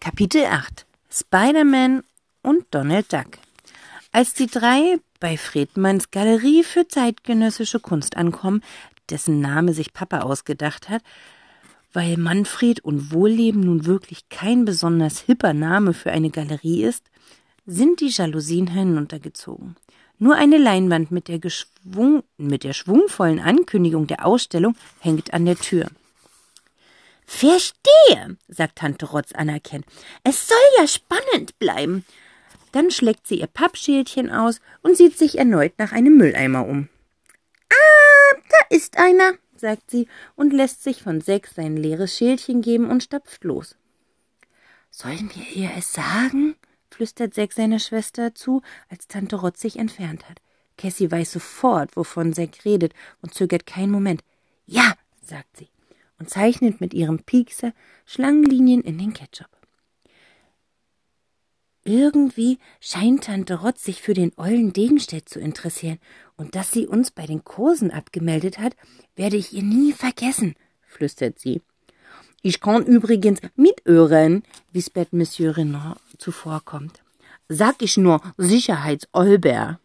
Kapitel 8 Spider-Man und Donald Duck Als die drei bei Friedmanns Galerie für zeitgenössische Kunst ankommen, dessen Name sich Papa ausgedacht hat, weil Manfred und Wohlleben nun wirklich kein besonders hipper Name für eine Galerie ist, sind die Jalousien hinuntergezogen. Nur eine Leinwand mit der, mit der schwungvollen Ankündigung der Ausstellung hängt an der Tür. Verstehe, sagt Tante Rotz anerkennend. Es soll ja spannend bleiben. Dann schlägt sie ihr Pappschälchen aus und sieht sich erneut nach einem Mülleimer um. Ah, da ist einer, sagt sie und lässt sich von Sex sein leeres Schälchen geben und stapft los. Sollen wir ihr es sagen? flüstert Zack seiner Schwester zu, als Tante Rotz sich entfernt hat. Cassie weiß sofort, wovon Zack redet und zögert keinen Moment. Ja, sagt sie und zeichnet mit ihrem Piekser Schlangenlinien in den Ketchup. Irgendwie scheint Tante Rotz sich für den ollen Degenstedt zu interessieren, und dass sie uns bei den Kursen abgemeldet hat, werde ich ihr nie vergessen, flüstert sie. Ich kann übrigens mithören, wispert Monsieur Renaud zuvorkommt. Sag ich nur Sicherheitsolber.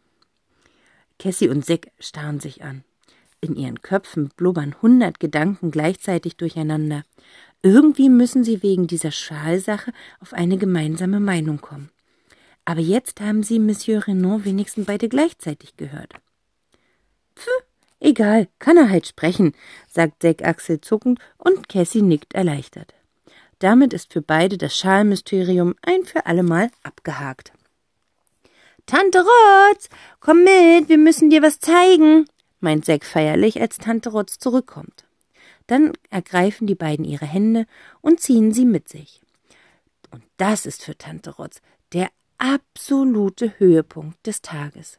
Cassie und Sick starren sich an. In ihren Köpfen blubbern hundert Gedanken gleichzeitig durcheinander. Irgendwie müssen sie wegen dieser Schalsache auf eine gemeinsame Meinung kommen. Aber jetzt haben sie Monsieur Renaud wenigstens beide gleichzeitig gehört. Pfff, egal, kann er halt sprechen, sagt Zack Axel zuckend und Cassie nickt erleichtert. Damit ist für beide das Schalmysterium ein für allemal abgehakt. Tante Rotz, komm mit, wir müssen dir was zeigen, meint Zack feierlich, als Tante Rotz zurückkommt. Dann ergreifen die beiden ihre Hände und ziehen sie mit sich. Und das ist für Tante Rotz der absolute Höhepunkt des Tages.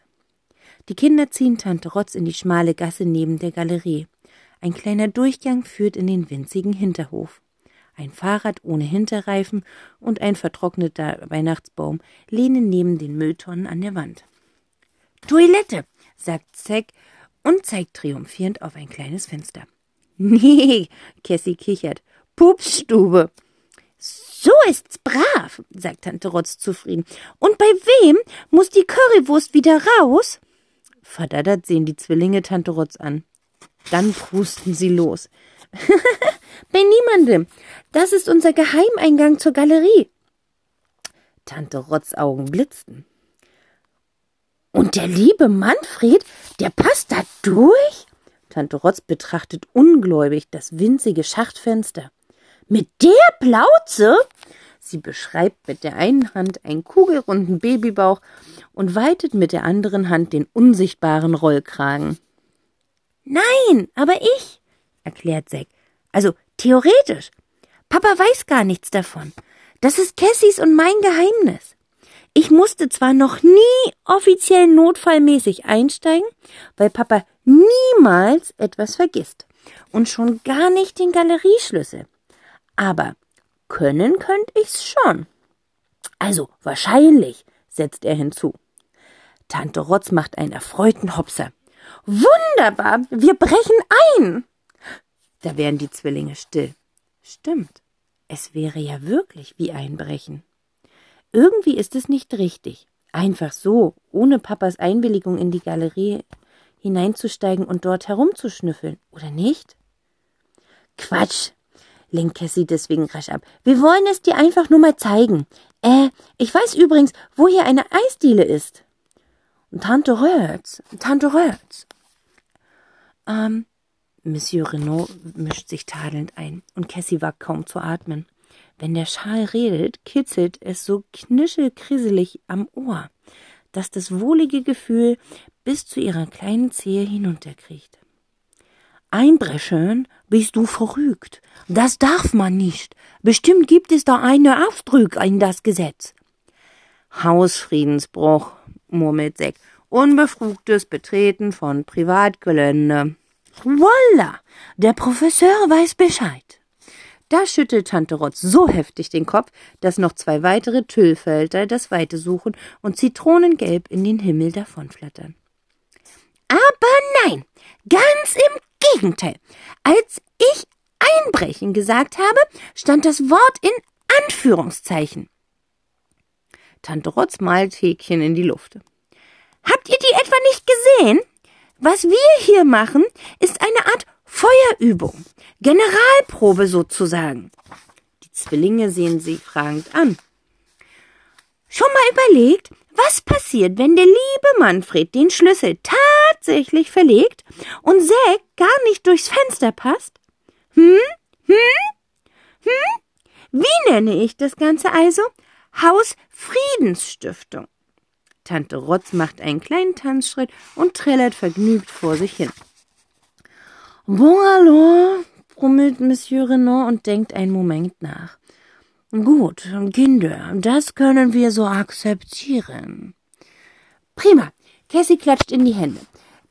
Die Kinder ziehen Tante Rotz in die schmale Gasse neben der Galerie. Ein kleiner Durchgang führt in den winzigen Hinterhof. Ein Fahrrad ohne Hinterreifen und ein vertrockneter Weihnachtsbaum lehnen neben den Mülltonnen an der Wand. Toilette, sagt Zack und zeigt triumphierend auf ein kleines Fenster. Nee, Cassie kichert. Pupsstube. So ist's brav, sagt Tante Rotz zufrieden. Und bei wem muss die Currywurst wieder raus? Verdattert sehen die Zwillinge Tante Rotz an. Dann prusten sie los. bei niemandem. Das ist unser Geheimeingang zur Galerie. Tante Rotz Augen blitzten. Und der liebe Manfred, der passt da durch? Tante Rotz betrachtet ungläubig das winzige Schachtfenster. Mit der Plauze? Sie beschreibt mit der einen Hand einen kugelrunden Babybauch und weitet mit der anderen Hand den unsichtbaren Rollkragen. Nein, aber ich, erklärt Zack. Also theoretisch. Papa weiß gar nichts davon. Das ist Cassies und mein Geheimnis. Ich musste zwar noch nie offiziell notfallmäßig einsteigen, weil Papa niemals etwas vergisst. Und schon gar nicht den Galerieschlüssel. Aber können könnte ich's schon. Also wahrscheinlich, setzt er hinzu. Tante Rotz macht einen erfreuten Hopser. Wunderbar, wir brechen ein. Da werden die Zwillinge still. Stimmt, es wäre ja wirklich wie einbrechen. Irgendwie ist es nicht richtig, einfach so, ohne Papas Einwilligung in die Galerie hineinzusteigen und dort herumzuschnüffeln, oder nicht? Quatsch, lenkt Cassie deswegen rasch ab. Wir wollen es dir einfach nur mal zeigen. Äh, ich weiß übrigens, wo hier eine Eisdiele ist. Tante Rötz, Tante Rötz. Ähm, Monsieur Renaud mischt sich tadelnd ein, und Cassie wagt kaum zu atmen. Wenn der Schal redet, kitzelt es so knischelkrisselig am Ohr, dass das wohlige Gefühl bis zu ihrer kleinen Zehe hinunterkriecht. Einbrechen? Bist du verrückt? Das darf man nicht. Bestimmt gibt es da eine Aufdruck in das Gesetz. Hausfriedensbruch, murmelt Seck. Unbefugtes Betreten von Privatgelände. Voila! Der Professor weiß Bescheid. Da schüttelt Tante Rotz so heftig den Kopf, dass noch zwei weitere Tüllfelder das Weite suchen und zitronengelb in den Himmel davonflattern. Aber nein, ganz im Gegenteil. Als ich einbrechen gesagt habe, stand das Wort in Anführungszeichen. Tante Rotz malt Häkchen in die Luft. Habt ihr die etwa nicht gesehen? Was wir hier machen, ist eine Art Feuerübung. Generalprobe sozusagen. Die Zwillinge sehen sie fragend an. Schon mal überlegt, was passiert, wenn der liebe Manfred den Schlüssel tatsächlich verlegt und Säg gar nicht durchs Fenster passt? Hm? Hm? Hm? Wie nenne ich das Ganze also? Haus Friedensstiftung. Tante Rotz macht einen kleinen Tanzschritt und trällert vergnügt vor sich hin. Bon brummelt Monsieur Renaud und denkt einen Moment nach. Gut, Kinder, das können wir so akzeptieren. Prima. Cassie klatscht in die Hände,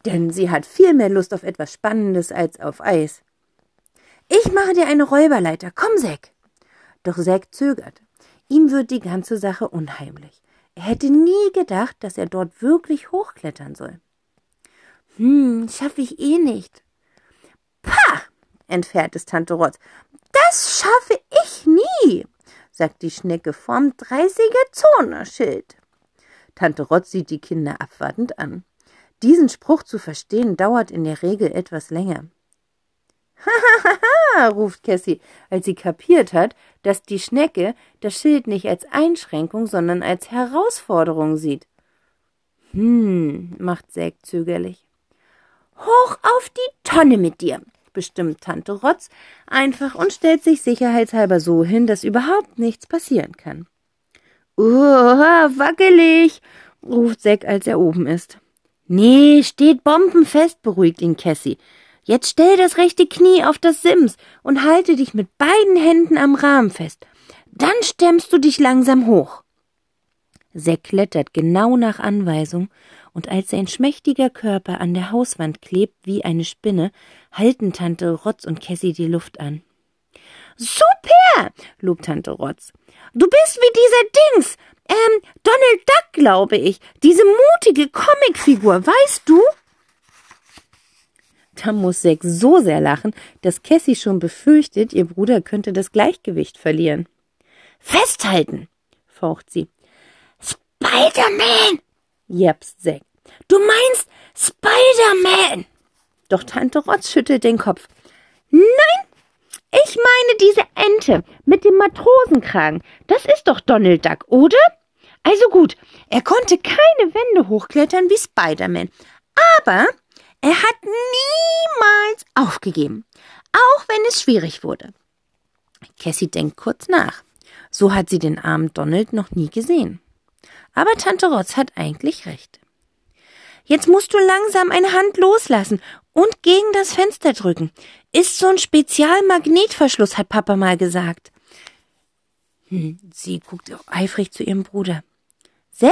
denn sie hat viel mehr Lust auf etwas Spannendes als auf Eis. Ich mache dir eine Räuberleiter. Komm, Zack. Doch Zack zögert. Ihm wird die ganze Sache unheimlich. Er hätte nie gedacht, dass er dort wirklich hochklettern soll. Hm, schaffe ich eh nicht. Pah! Entfährt es Tante Rotz. Das schaffe ich nie, sagt die Schnecke vorm dreißiger Zonerschild. Tante Rotz sieht die Kinder abwartend an. Diesen Spruch zu verstehen dauert in der Regel etwas länger. Hahaha, ruft Cassie, als sie kapiert hat, dass die Schnecke das Schild nicht als Einschränkung, sondern als Herausforderung sieht. Hm, macht Säg zögerlich. Hoch auf die Tonne mit dir, bestimmt Tante Rotz einfach und stellt sich sicherheitshalber so hin, dass überhaupt nichts passieren kann. Uah, wackelig, ruft Säck, als er oben ist. Nee, steht bombenfest, beruhigt ihn Cassie. Jetzt stell das rechte Knie auf das Sims und halte dich mit beiden Händen am Rahmen fest. Dann stemmst du dich langsam hoch. Zack klettert genau nach Anweisung, und als sein schmächtiger Körper an der Hauswand klebt wie eine Spinne, halten Tante Rotz und Cassie die Luft an. Super! lobt Tante Rotz. Du bist wie dieser Dings, ähm, Donald Duck, glaube ich, diese mutige Comicfigur, weißt du? Da muss Zack so sehr lachen, dass Cassie schon befürchtet, ihr Bruder könnte das Gleichgewicht verlieren. Festhalten, faucht sie. Spider-Man! Japst Zack. Du meinst Spider-Man! Doch Tante Rotz schüttelt den Kopf. Nein, ich meine diese Ente mit dem Matrosenkragen. Das ist doch Donald Duck, oder? Also gut, er konnte keine Wände hochklettern wie Spider-Man. Aber er hat niemals aufgegeben, auch wenn es schwierig wurde. Cassie denkt kurz nach. So hat sie den armen Donald noch nie gesehen. Aber Tante Rotz hat eigentlich recht. Jetzt musst du langsam eine Hand loslassen und gegen das Fenster drücken. Ist so ein Spezialmagnetverschluss, hat Papa mal gesagt. Hm, sie guckt eifrig zu ihrem Bruder. Zack?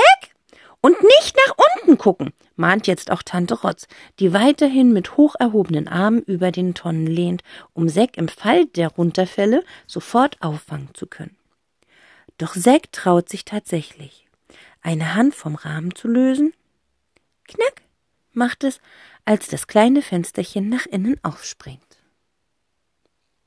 Und nicht nach unten gucken, mahnt jetzt auch Tante Rotz, die weiterhin mit hoch erhobenen Armen über den Tonnen lehnt, um Zack im Fall der Runterfälle sofort auffangen zu können. Doch Zack traut sich tatsächlich, eine Hand vom Rahmen zu lösen. Knack macht es, als das kleine Fensterchen nach innen aufspringt.